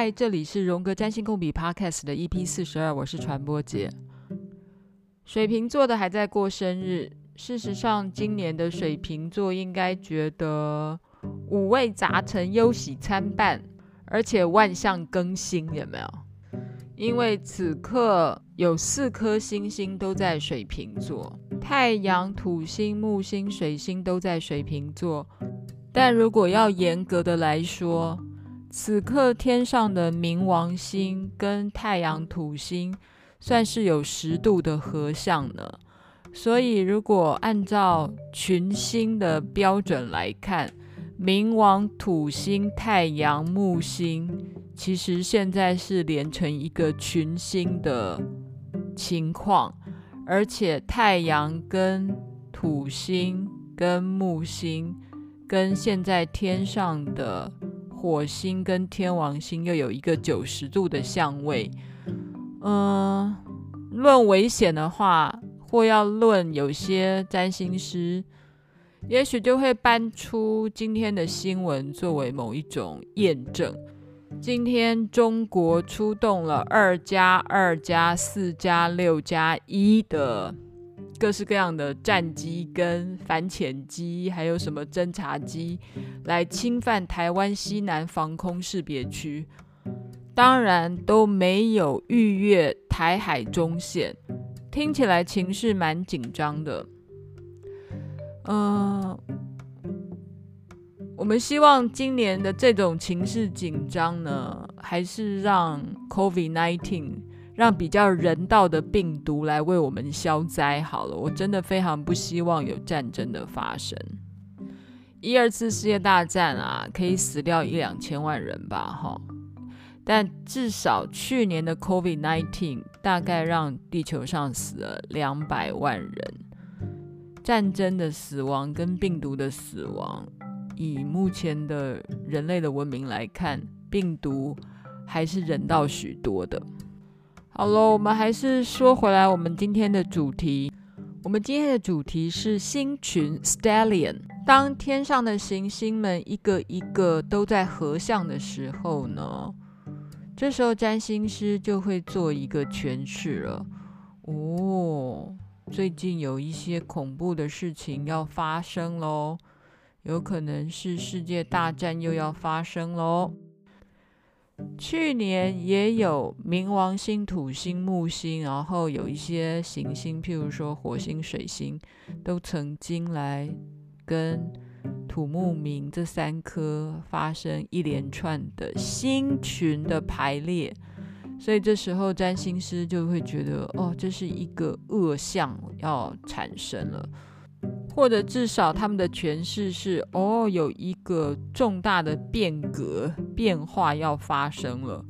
嗨，这里是荣格占星共笔 Podcast 的 EP 四十二，我是传播姐。水瓶座的还在过生日，事实上，今年的水瓶座应该觉得五味杂陈、忧喜参半，而且万象更新，有没有？因为此刻有四颗星星都在水瓶座，太阳、土星、木星、水星都在水瓶座。但如果要严格的来说，此刻天上的冥王星跟太阳、土星算是有十度的合相呢。所以，如果按照群星的标准来看，冥王、土星、太阳、木星，其实现在是连成一个群星的情况，而且太阳跟土星跟木星，跟现在天上的。火星跟天王星又有一个九十度的相位，嗯，论危险的话，或要论有些占星师，也许就会搬出今天的新闻作为某一种验证。今天中国出动了二加二加四加六加一的。各式各样的战机跟反潜机，还有什么侦察机，来侵犯台湾西南防空识别区，当然都没有逾越台海中线，听起来情势蛮紧张的。嗯、我们希望今年的这种情势紧张呢，还是让 COVID-19。让比较人道的病毒来为我们消灾好了，我真的非常不希望有战争的发生。一二次世界大战啊，可以死掉一两千万人吧，哈。但至少去年的 COVID-19 大概让地球上死了两百万人。战争的死亡跟病毒的死亡，以目前的人类的文明来看，病毒还是人道许多的。好了，我们还是说回来，我们今天的主题。我们今天的主题是星群 Stellion。当天上的行星们一个一个都在合相的时候呢，这时候占星师就会做一个诠释了。哦，最近有一些恐怖的事情要发生喽，有可能是世界大战又要发生喽。去年也有冥王星、土星、木星，然后有一些行星，譬如说火星、水星，都曾经来跟土木冥这三颗发生一连串的星群的排列，所以这时候占星师就会觉得，哦，这是一个恶象要产生了。或者至少他们的诠释是：哦，有一个重大的变革变化要发生了。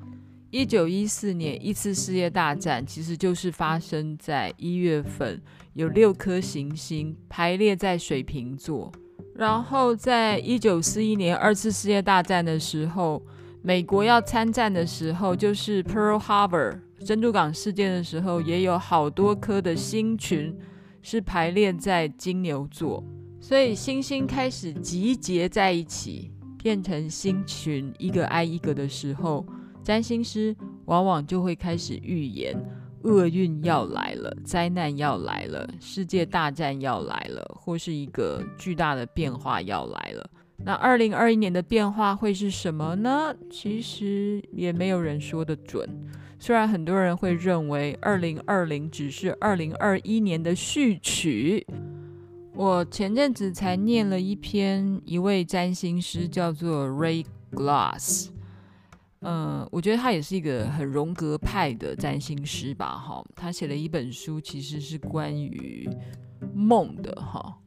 一九一四年一次世界大战其实就是发生在一月份，有六颗行星排列在水瓶座。然后在一九四一年二次世界大战的时候，美国要参战的时候，就是 Pearl Harbor 珍珠港事件的时候，也有好多颗的星群。是排列在金牛座，所以星星开始集结在一起，变成星群，一个挨一个的时候，占星师往往就会开始预言厄运要来了，灾难要来了，世界大战要来了，或是一个巨大的变化要来了。那二零二一年的变化会是什么呢？其实也没有人说得准。虽然很多人会认为二零二零只是二零二一年的序曲，我前阵子才念了一篇一位占星师叫做 Ray Glass，嗯，我觉得他也是一个很荣格派的占星师吧，哈，他写了一本书，其实是关于梦的，哈，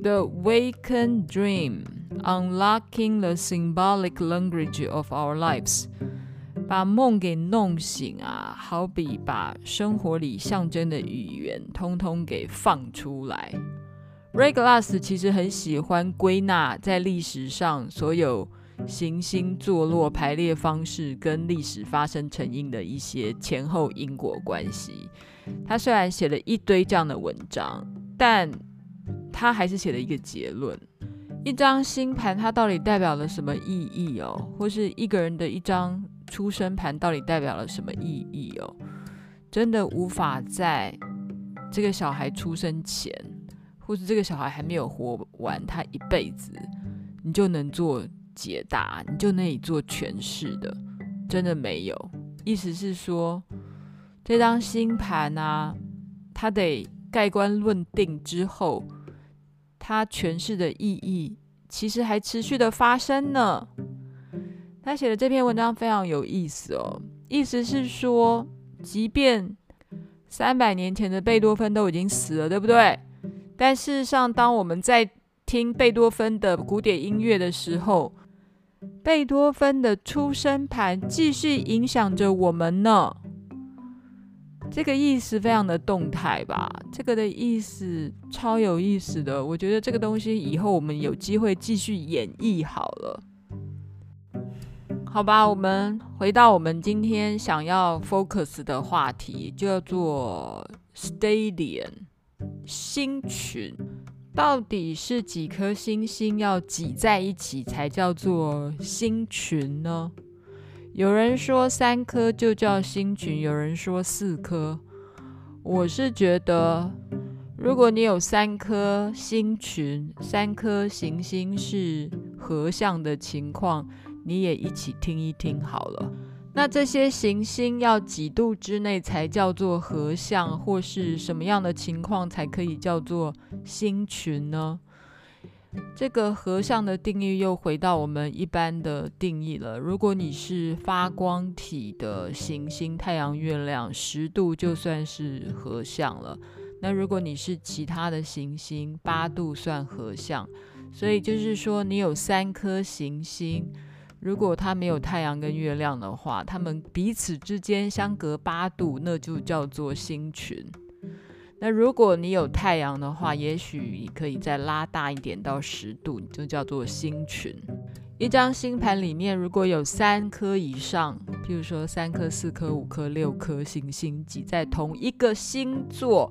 《The Waken Dream: Unlocking the Symbolic Language of Our Lives》。把梦给弄醒啊，好比把生活里象征的语言通通给放出来。Ray Glass 其实很喜欢归纳在历史上所有行星坐落排列方式跟历史发生成因的一些前后因果关系。他虽然写了一堆这样的文章，但他还是写了一个结论。一张星盘它到底代表了什么意义哦？或是一个人的一张出生盘到底代表了什么意义哦？真的无法在这个小孩出生前，或是这个小孩还没有活完他一辈子，你就能做解答，你就能做诠释的，真的没有。意思是说，这张星盘啊，它得盖棺论定之后。他诠释的意义其实还持续的发生呢。他写的这篇文章非常有意思哦，意思是说，即便三百年前的贝多芬都已经死了，对不对？但事实上，当我们在听贝多芬的古典音乐的时候，贝多芬的出生盘继续影响着我们呢。这个意思非常的动态吧？这个的意思超有意思的。我觉得这个东西以后我们有机会继续演绎好了，好吧？我们回到我们今天想要 focus 的话题，叫做 stadium 星群，到底是几颗星星要挤在一起才叫做星群呢？有人说三颗就叫星群，有人说四颗。我是觉得，如果你有三颗星群，三颗行星是合相的情况，你也一起听一听好了。那这些行星要几度之内才叫做合相，或是什么样的情况才可以叫做星群呢？这个合相的定义又回到我们一般的定义了。如果你是发光体的行星，太阳、月亮，十度就算是合相了。那如果你是其他的行星，八度算合相。所以就是说，你有三颗行星，如果它没有太阳跟月亮的话，它们彼此之间相隔八度，那就叫做星群。那如果你有太阳的话，也许你可以再拉大一点到十度，就叫做星群。一张星盘里面如果有三颗以上，譬如说三颗、四颗、五颗、六颗星星挤在同一个星座，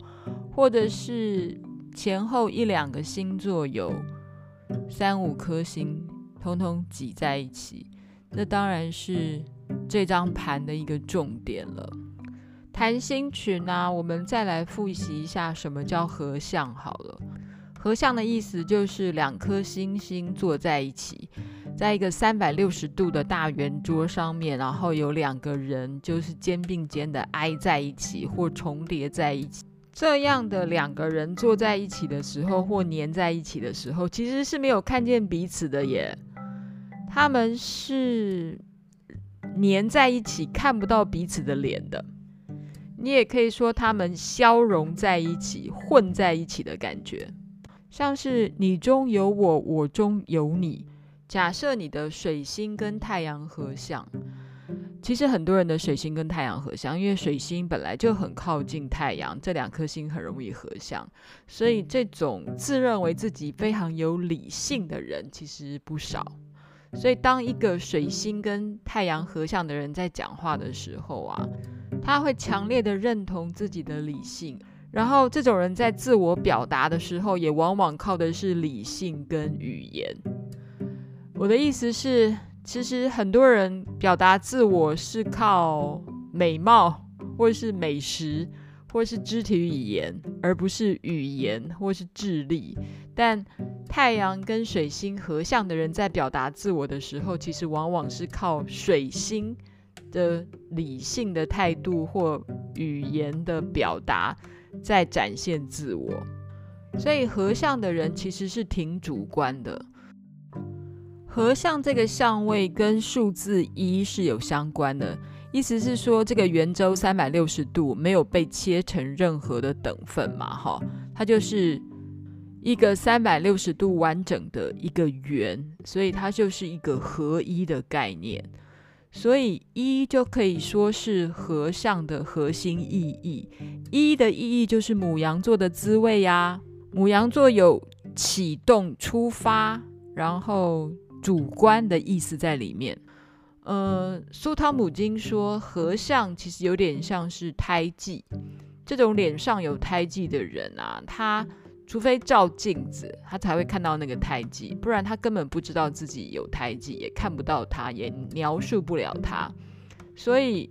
或者是前后一两个星座有三五颗星通通挤在一起，那当然是这张盘的一个重点了。谈星群啊，我们再来复习一下什么叫合相好了。合相的意思就是两颗星星坐在一起，在一个三百六十度的大圆桌上面，然后有两个人就是肩并肩的挨在一起或重叠在一起。这样的两个人坐在一起的时候或粘在一起的时候，其实是没有看见彼此的耶。他们是粘在一起，看不到彼此的脸的。你也可以说他们消融在一起、混在一起的感觉，像是你中有我，我中有你。假设你的水星跟太阳合相，其实很多人的水星跟太阳合相，因为水星本来就很靠近太阳，这两颗星很容易合相，所以这种自认为自己非常有理性的人其实不少。所以当一个水星跟太阳合相的人在讲话的时候啊，他会强烈的认同自己的理性，然后这种人在自我表达的时候，也往往靠的是理性跟语言。我的意思是，其实很多人表达自我是靠美貌，或者是美食，或是肢体语言，而不是语言或是智力。但太阳跟水星合相的人在表达自我的时候，其实往往是靠水星的理性的态度或语言的表达，在展现自我，所以合相的人其实是挺主观的。合相这个相位跟数字一是有相关的，意思是说这个圆周三百六十度没有被切成任何的等份嘛，哈，它就是一个三百六十度完整的一个圆，所以它就是一个合一的概念。所以一就可以说是合相的核心意义。一的意义就是母羊座的滋味呀。母羊座有启动、出发，然后主观的意思在里面。呃，苏汤姆金说，合相其实有点像是胎记。这种脸上有胎记的人啊，他除非照镜子，他才会看到那个胎记，不然他根本不知道自己有胎记，也看不到它，也描述不了它。所以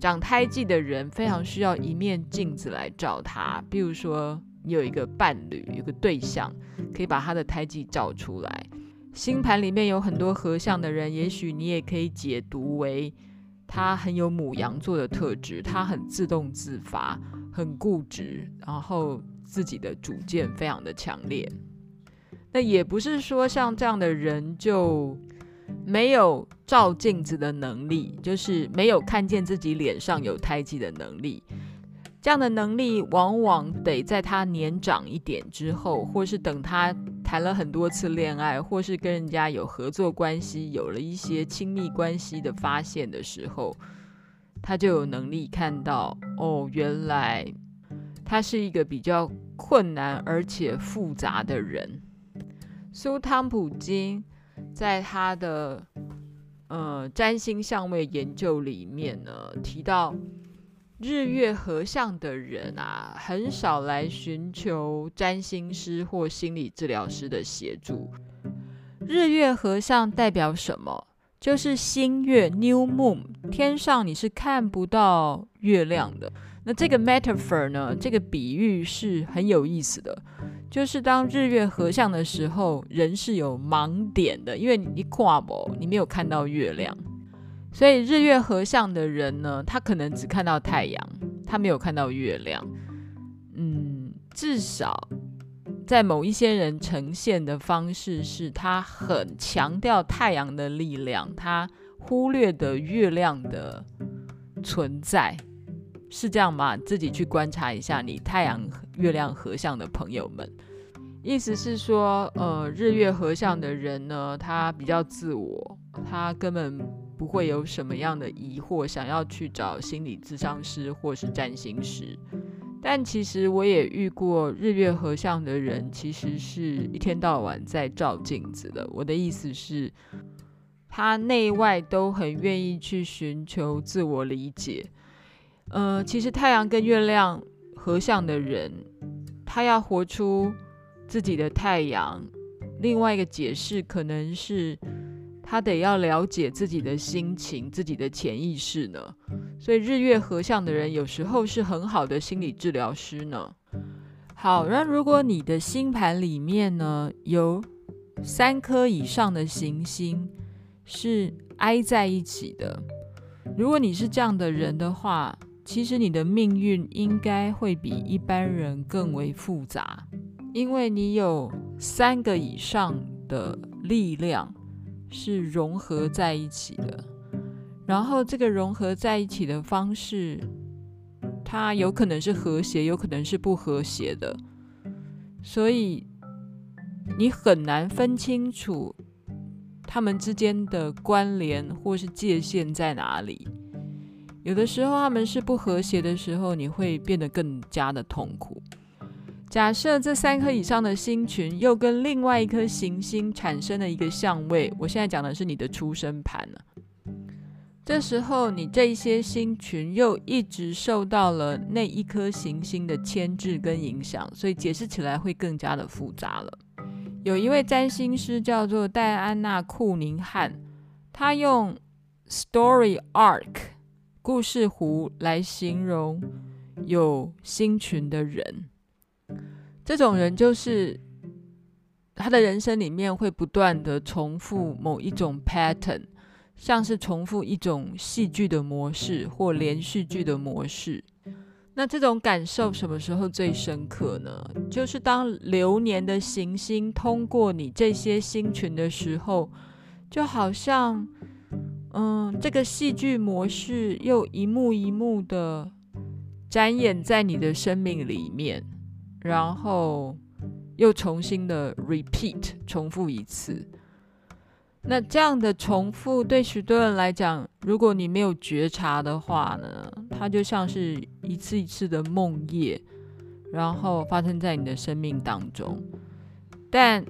长胎记的人非常需要一面镜子来照他。比如说，你有一个伴侣，有个对象，可以把他的胎记照出来。星盘里面有很多合相的人，也许你也可以解读为他很有母羊座的特质，他很自动自发，很固执，然后。自己的主见非常的强烈，那也不是说像这样的人就没有照镜子的能力，就是没有看见自己脸上有胎记的能力。这样的能力往往得在他年长一点之后，或是等他谈了很多次恋爱，或是跟人家有合作关系，有了一些亲密关系的发现的时候，他就有能力看到哦，原来。他是一个比较困难而且复杂的人。苏汤普金在他的呃占星相位研究里面呢，提到日月合相的人啊，很少来寻求占星师或心理治疗师的协助。日月合相代表什么？就是新月 （New Moon），天上你是看不到月亮的。那这个 metaphor 呢，这个比喻是很有意思的，就是当日月合相的时候，人是有盲点的，因为你看不，你没有看到月亮，所以日月合相的人呢，他可能只看到太阳，他没有看到月亮。嗯，至少在某一些人呈现的方式是，他很强调太阳的力量，他忽略的月亮的存在。是这样吗？自己去观察一下你太阳、月亮合相的朋友们。意思是说，呃，日月合相的人呢，他比较自我，他根本不会有什么样的疑惑，想要去找心理咨商师或是占星师。但其实我也遇过日月合相的人，其实是一天到晚在照镜子的。我的意思是，他内外都很愿意去寻求自我理解。呃，其实太阳跟月亮合相的人，他要活出自己的太阳。另外一个解释可能是，他得要了解自己的心情、自己的潜意识呢。所以日月合相的人有时候是很好的心理治疗师呢。好，那如果你的星盘里面呢，有三颗以上的行星是挨在一起的，如果你是这样的人的话，其实你的命运应该会比一般人更为复杂，因为你有三个以上的力量是融合在一起的，然后这个融合在一起的方式，它有可能是和谐，有可能是不和谐的，所以你很难分清楚他们之间的关联或是界限在哪里。有的时候他们是不和谐的时候，你会变得更加的痛苦。假设这三颗以上的星群又跟另外一颗行星产生了一个相位，我现在讲的是你的出生盘了。这时候你这一些星群又一直受到了那一颗行星的牵制跟影响，所以解释起来会更加的复杂了。有一位占星师叫做戴安娜·库宁汉，他用 story arc。故事弧来形容有星群的人，这种人就是他的人生里面会不断的重复某一种 pattern，像是重复一种戏剧的模式或连续剧的模式。那这种感受什么时候最深刻呢？就是当流年的行星通过你这些星群的时候，就好像。嗯，这个戏剧模式又一幕一幕的展演在你的生命里面，然后又重新的 repeat 重复一次。那这样的重复对许多人来讲，如果你没有觉察的话呢，它就像是一次一次的梦夜，然后发生在你的生命当中。但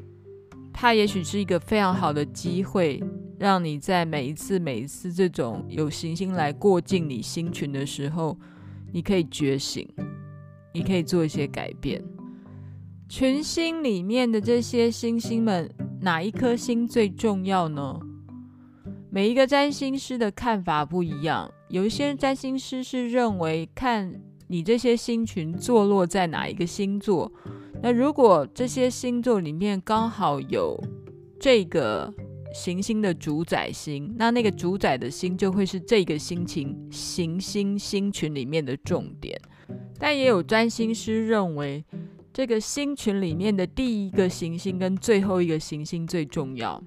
它也许是一个非常好的机会。让你在每一次、每一次这种有行星来过境你星群的时候，你可以觉醒，你可以做一些改变。群星里面的这些星星们，哪一颗星最重要呢？每一个占星师的看法不一样。有一些占星师是认为，看你这些星群坐落在哪一个星座。那如果这些星座里面刚好有这个行星的主宰星，那那个主宰的星就会是这个星群行星星群里面的重点。但也有占星师认为，这个星群里面的第一个行星跟最后一个行星最重要。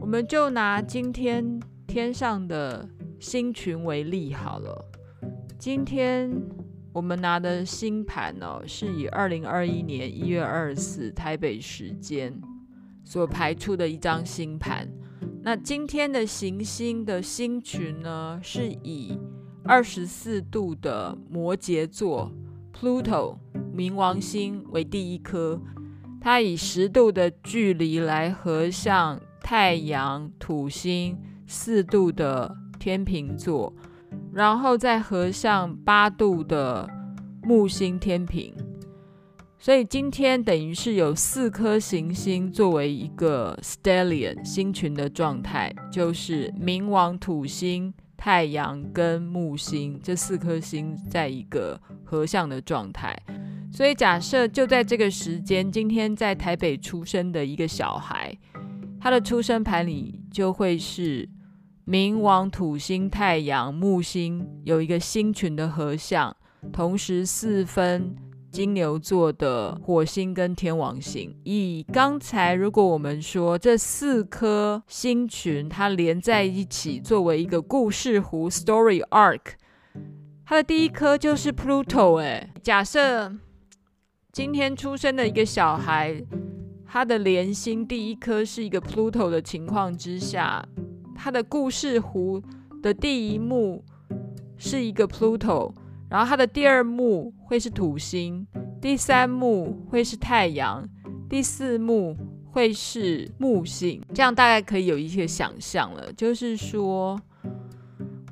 我们就拿今天天上的星群为例好了。今天我们拿的星盘哦，是以二零二一年一月二十四台北时间所排出的一张星盘。那今天的行星的星群呢，是以二十四度的摩羯座 Pluto。冥王星为第一颗，它以十度的距离来合向太阳、土星四度的天秤座，然后再合向八度的木星天秤。所以今天等于是有四颗行星作为一个 stellion 星群的状态，就是冥王、土星、太阳跟木星这四颗星在一个合相的状态。所以假设就在这个时间，今天在台北出生的一个小孩，他的出生盘里就会是冥王、土星、太阳、木星有一个星群的合相，同时四分金牛座的火星跟天王星。以刚才如果我们说这四颗星群它连在一起，作为一个故事弧 （story arc），它的第一颗就是 Pluto。哎，假设。今天出生的一个小孩，他的连星第一颗是一个 Pluto 的情况之下，他的故事弧的第一幕是一个 Pluto，然后它的第二幕会是土星，第三幕会是太阳，第四幕会是木星，这样大概可以有一些想象了。就是说，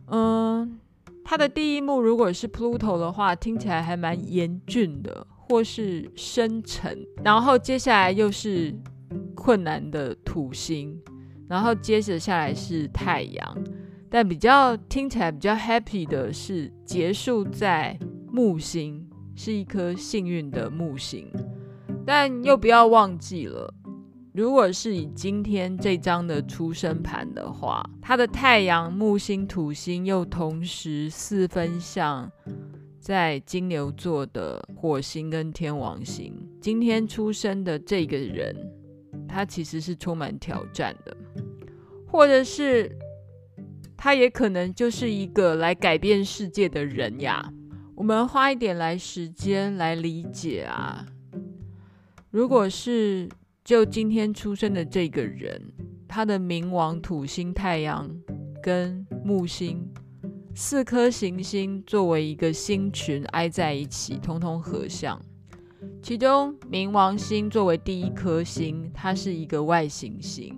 嗯，它的第一幕如果是 Pluto 的话，听起来还蛮严峻的。或是深沉，然后接下来又是困难的土星，然后接着下来是太阳，但比较听起来比较 happy 的是结束在木星，是一颗幸运的木星，但又不要忘记了，如果是以今天这张的出生盘的话，它的太阳、木星、土星又同时四分相。在金牛座的火星跟天王星，今天出生的这个人，他其实是充满挑战的，或者是他也可能就是一个来改变世界的人呀。我们花一点来时间来理解啊。如果是就今天出生的这个人，他的冥王、土星、太阳跟木星。四颗行星作为一个星群挨在一起，通通合相。其中冥王星作为第一颗星，它是一个外行星，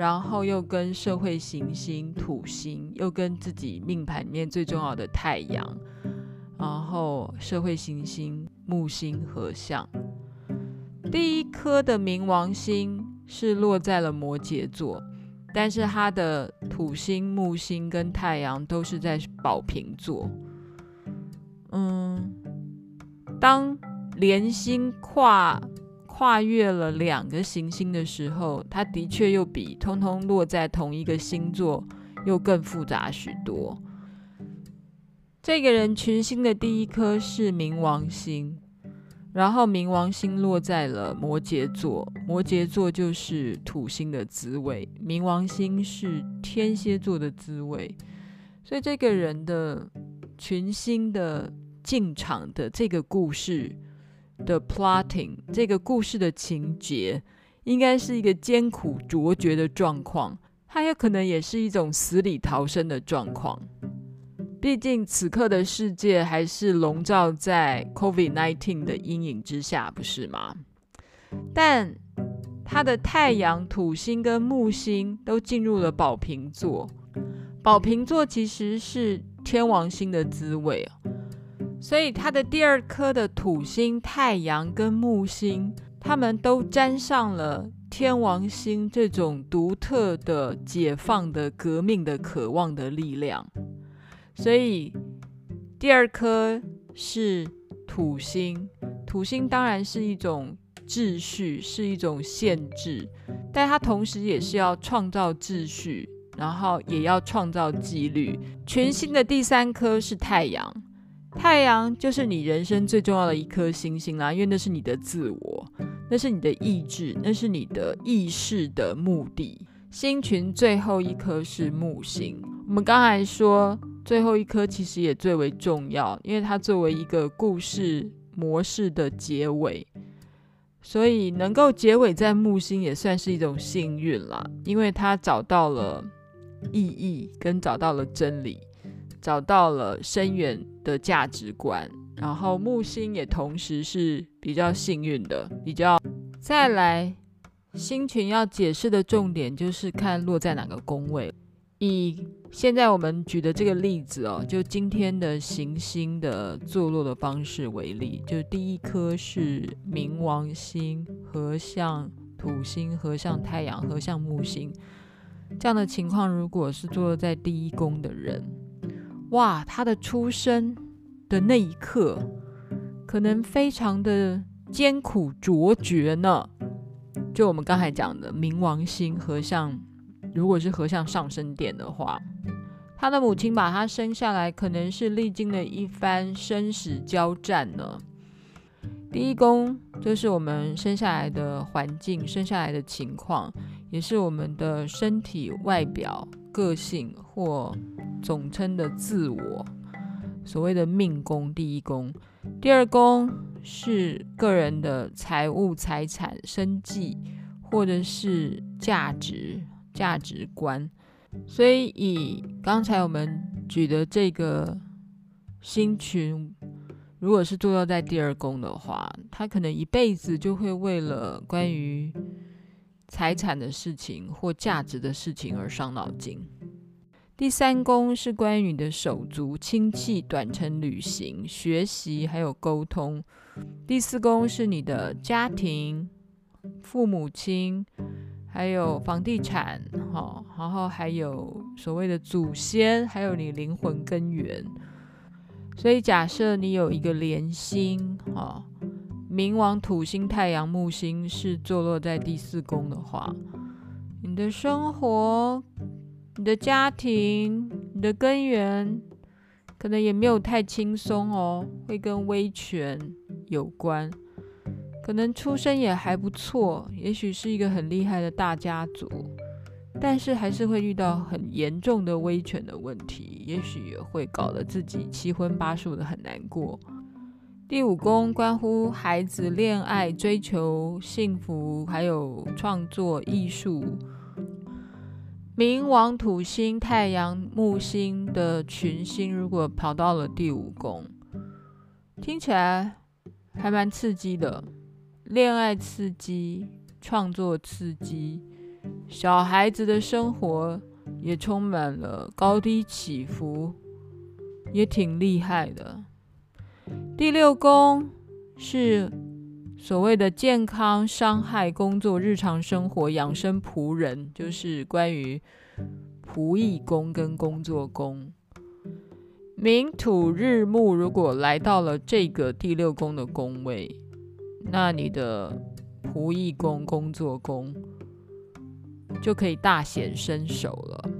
然后又跟社会行星土星，又跟自己命盘里面最重要的太阳，然后社会行星木星合相。第一颗的冥王星是落在了摩羯座。但是它的土星、木星跟太阳都是在宝瓶座。嗯，当连星跨跨越了两个行星的时候，它的确又比通通落在同一个星座又更复杂许多。这个人群星的第一颗是冥王星。然后冥王星落在了摩羯座，摩羯座就是土星的滋味，冥王星是天蝎座的滋味，所以这个人的群星的进场的这个故事的 plotting，这个故事的情节，应该是一个艰苦卓绝的状况，它有可能也是一种死里逃生的状况。毕竟此刻的世界还是笼罩在 COVID-19 的阴影之下，不是吗？但他的太阳、土星跟木星都进入了宝瓶座，宝瓶座其实是天王星的滋味，所以他的第二颗的土星、太阳跟木星，他们都沾上了天王星这种独特的解放的革命的渴望的力量。所以第二颗是土星，土星当然是一种秩序，是一种限制，但它同时也是要创造秩序。然后也要创造纪律。全新的第三颗是太阳，太阳就是你人生最重要的一颗星星啦，因为那是你的自我，那是你的意志，那是你的意识的目的。星群最后一颗是木星，我们刚才说最后一颗其实也最为重要，因为它作为一个故事模式的结尾，所以能够结尾在木星也算是一种幸运啦，因为它找到了。意义跟找到了真理，找到了深远的价值观，然后木星也同时是比较幸运的，比较再来星群要解释的重点就是看落在哪个宫位。以现在我们举的这个例子哦，就今天的行星的坐落的方式为例，就第一颗是冥王星合相土星合相太阳合相木星。这样的情况，如果是坐在第一宫的人，哇，他的出生的那一刻，可能非常的艰苦卓绝呢。就我们刚才讲的，冥王星合相，如果是合相上升点的话，他的母亲把他生下来，可能是历经了一番生死交战呢。第一宫就是我们生下来的环境，生下来的情况。也是我们的身体、外表、个性或总称的自我，所谓的命宫。第一宫，第二宫是个人的财务、财产、生计，或者是价值、价值观。所以，以刚才我们举的这个星群，如果是坐落在第二宫的话，他可能一辈子就会为了关于财产的事情或价值的事情而伤脑筋。第三宫是关于你的手足、亲戚、短程旅行、学习还有沟通。第四宫是你的家庭、父母亲，还有房地产，哈，然后还有所谓的祖先，还有你灵魂根源。所以假设你有一个连心，哈。冥王、土星、太阳、木星是坐落在第四宫的话，你的生活、你的家庭、你的根源，可能也没有太轻松哦，会跟威权有关。可能出身也还不错，也许是一个很厉害的大家族，但是还是会遇到很严重的威权的问题，也许也会搞得自己七荤八素的很难过。第五宫关乎孩子、恋爱、追求幸福，还有创作艺术。冥王、土星、太阳、木星的群星，如果跑到了第五宫，听起来还蛮刺激的。恋爱刺激，创作刺激，小孩子的生活也充满了高低起伏，也挺厉害的。第六宫是所谓的健康、伤害、工作、日常生活、养生、仆人，就是关于仆役宫跟工作宫。明土日木如果来到了这个第六宫的宫位，那你的仆役宫、工作宫就可以大显身手了。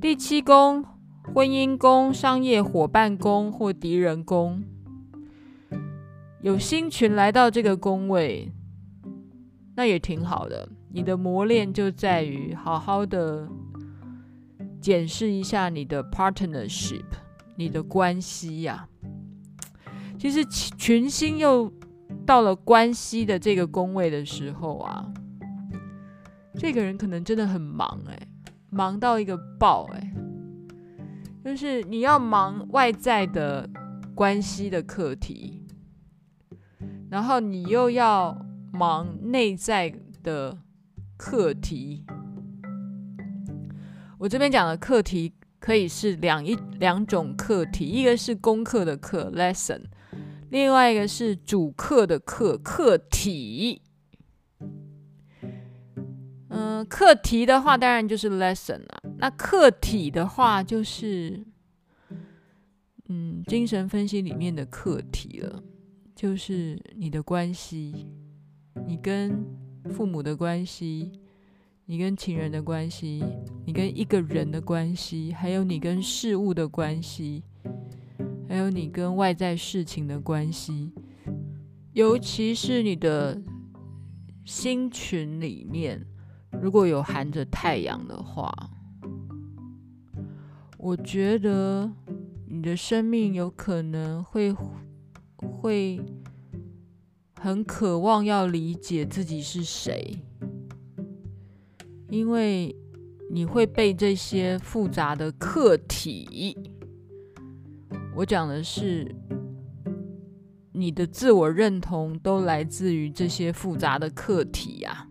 第七宫。婚姻宫、商业伙伴宫或敌人宫，有星群来到这个宫位，那也挺好的。你的磨练就在于好好的检视一下你的 partnership，你的关系呀、其实群星又到了关系的这个宫位的时候啊，这个人可能真的很忙哎、忙到一个爆哎、就是你要忙外在的关系的课题，然后你又要忙内在的课题。我这边讲的课题可以是两一两种课题，一个是功课的课 lesson，另外一个是主课的课课题。嗯，课题的话当然就是 lesson 了，那课题的话就是，嗯，精神分析里面的课题了，就是你的关系，你跟父母的关系。你跟情人的关系，你跟一个人的关系，还有你跟事物的关系，还有你跟外在事情的关系，尤其是你的星群里面，如果有含着太阳的话，我觉得你的生命有可能会会很渴望要理解自己是谁。因为你会被这些复杂的课题，我讲的是你的自我认同都来自于这些复杂的课题呀。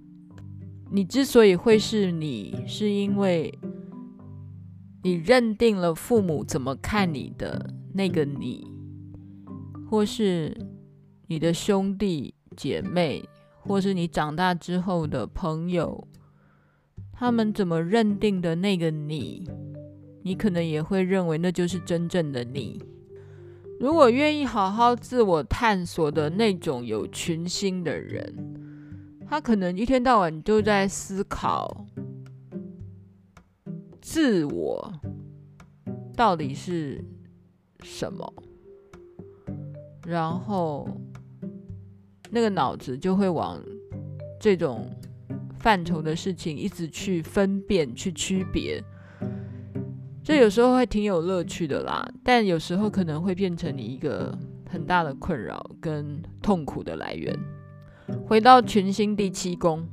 你之所以会是你，是因为你认定了父母怎么看你的那个你，或是你的兄弟姐妹，或是你长大之后的朋友。他们怎么认定的那个你，你可能也会认为那就是真正的你。如果愿意好好自我探索的那种有群星的人，他可能一天到晚都在思考自我到底是什么，然后那个脑子就会往这种。范畴的事情，一直去分辨、去区别，这有时候会挺有乐趣的啦。但有时候可能会变成你一个很大的困扰跟痛苦的来源。回到群星第七宫，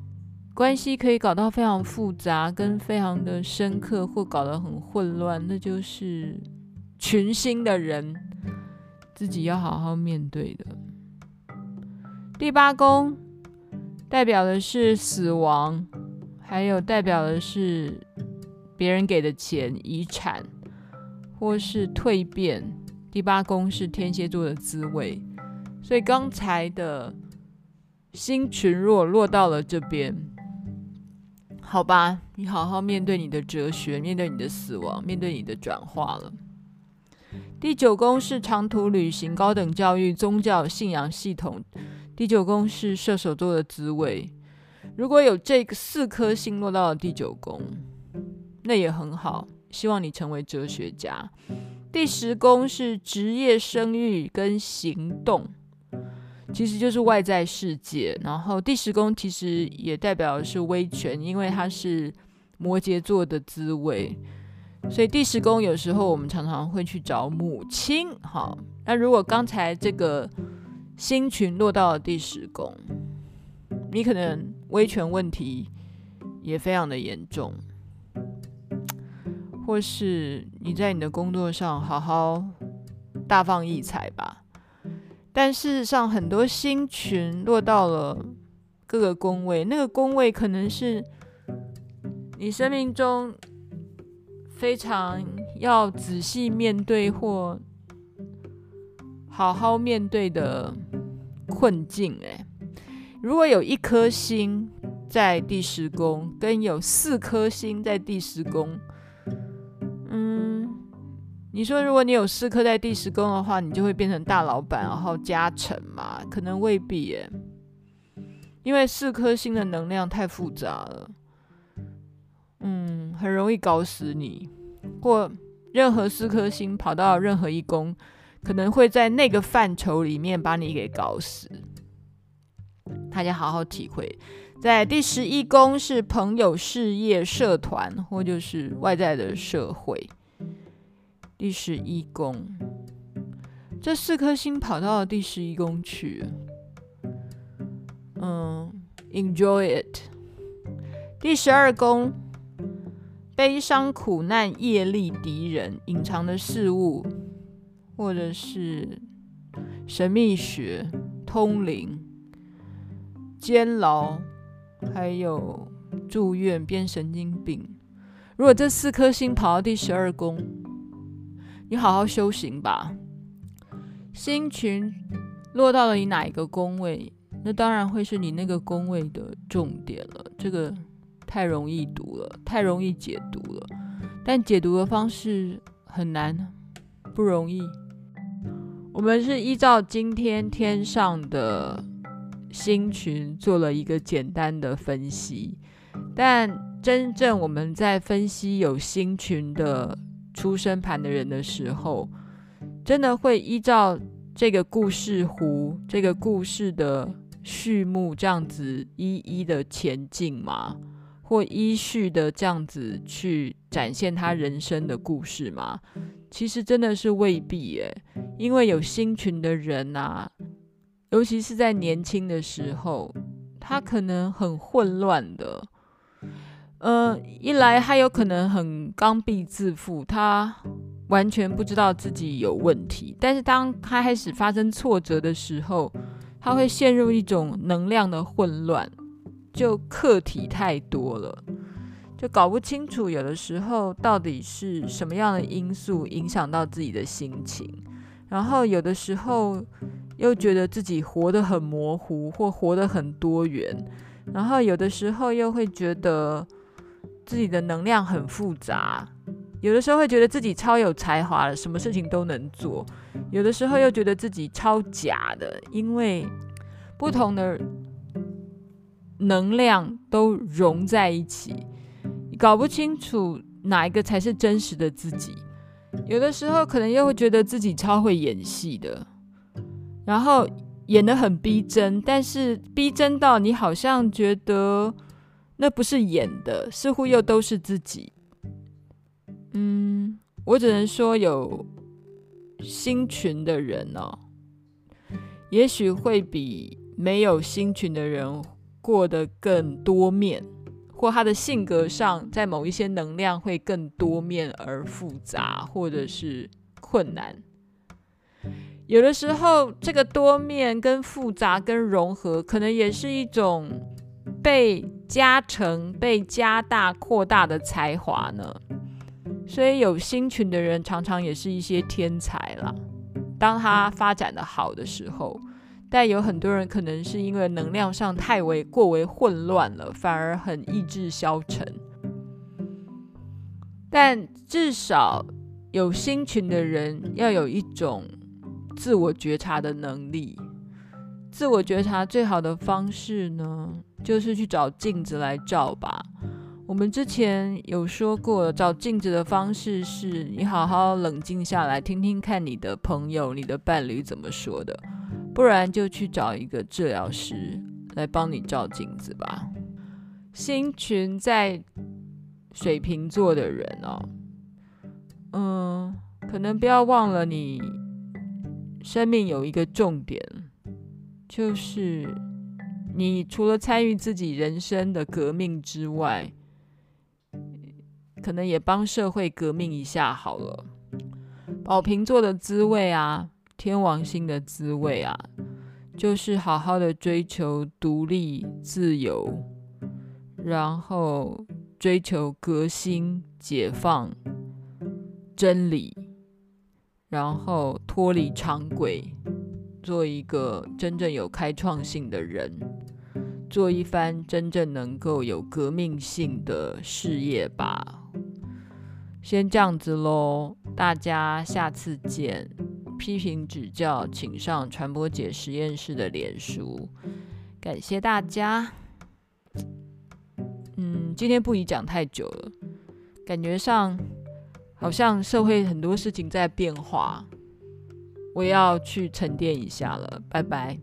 关系可以搞到非常复杂，跟非常的深刻，或搞得很混乱，那就是群星的人自己要好好面对的。第八宫。代表的是死亡，还有代表的是别人给的钱、遗产，或是蜕变。第八宫是天蝎座的滋味，所以刚才的星群若落到了这边，好吧，你好好面对你的哲学，面对你的死亡，面对你的转化了。第九宫是长途旅行、高等教育、宗教信仰系统。第九宫是射手座的滋味，如果有这个四颗星落到了第九宫，那也很好。希望你成为哲学家。第十宫是职业、生育跟行动，其实就是外在世界。然后第十宫其实也代表的是威权，因为它是摩羯座的滋味。所以第十宫有时候我们常常会去找母亲。好，那如果刚才这个。星群落到了第十宫，你可能威权问题也非常的严重，或是你在你的工作上好好大放异彩吧。但事实上，很多星群落到了各个宫位，那个宫位可能是你生命中非常要仔细面对或好好面对的困境。诶，如果有一颗星在第十宫，跟有四颗星在第十宫，嗯，你说如果你有四颗在第十宫的话，你就会变成大老板，然后加成嘛？可能未必诶，因为四颗星的能量太复杂了，嗯，很容易搞死你，或任何四颗星跑到任何一宫。可能会在那个范畴里面把你给搞死，大家好好体会。在第十一宫是朋友、事业、社团，或就是外在的社会。第十一宫，这四颗星跑到第十一宫去，嗯，enjoy it。第十二宫，悲伤、苦难、业力、敌人、隐藏的事物。或者是神秘学、通灵、监牢，还有住院变神经病。如果这四颗星跑到第十二宫，你好好修行吧。星群落到了你哪一个宫位，那当然会是你那个宫位的重点了。这个太容易读了，太容易解读了，但解读的方式很难，不容易。我们是依照今天天上的星群做了一个简单的分析，但。真正我们在分析有星群的出生盘的人的时候，真的会依照这个故事弧、这个故事的序幕这样子一一的前进吗？或依序的这样子去展现他人生的故事吗？其实真的是未必耶，因为有星群的人啊，尤其是在年轻的时候，他可能很混乱的。呃，一来他有可能很刚愎自负，他完全不知道自己有问题。但是当他开始发生挫折的时候，他会陷入一种能量的混乱，就课题太多了，就搞不清楚有的时候到底是什么样的因素影响到自己的心情，然后有的时候又觉得自己活得很模糊或活得很多元，然后有的时候又会觉得。自己的能量很复杂，有的时候会觉得自己超有才华的，什么事情都能做；有的时候又觉得自己超假的，因为不同的能量都融在一起，搞不清楚哪一个才是真实的自己。有的时候可能又会觉得自己超会演戏的，然后演得很逼真，但是逼真到你好像觉得。那不是演的，似乎又都是自己。嗯，我只能说有星群的人哦，也许会比没有星群的人过得更多面，或他的性格上在某一些能量会更多面而复杂，或者是困难。有的时候，这个多面跟复杂跟融合，可能也是一种被。加成被加大扩大的才华呢，所以有星群的人常常也是一些天才啦。当他发展的好的时候，但有很多人可能是因为能量上太为过为混乱了，反而很意志消沉。但至少有星群的人要有一种自我觉察的能力。自我觉察最好的方式呢，就是去找镜子来照吧。我们之前有说过，找镜子的方式是你好好冷静下来，听听看你的朋友、你的伴侣怎么说的，不然就去找一个治疗师来帮你照镜子吧。星群在水瓶座的人哦，嗯，可能不要忘了，你生命有一个重点。就是你除了参与自己人生的革命之外，可能也帮社会革命一下好了。宝瓶座的滋味啊，天王星的滋味啊，就是好好的追求独立自由，然后追求革新解放真理，然后脱离常轨。做一个真正有开创性的人，做一番真正能够有革命性的事业吧。先这样子喽，大家下次见。批评指教，请上传播姐实验室的脸书。感谢大家。嗯，今天不宜讲太久了，感觉上好像社会很多事情在变化。我要去沉淀一下了，拜拜。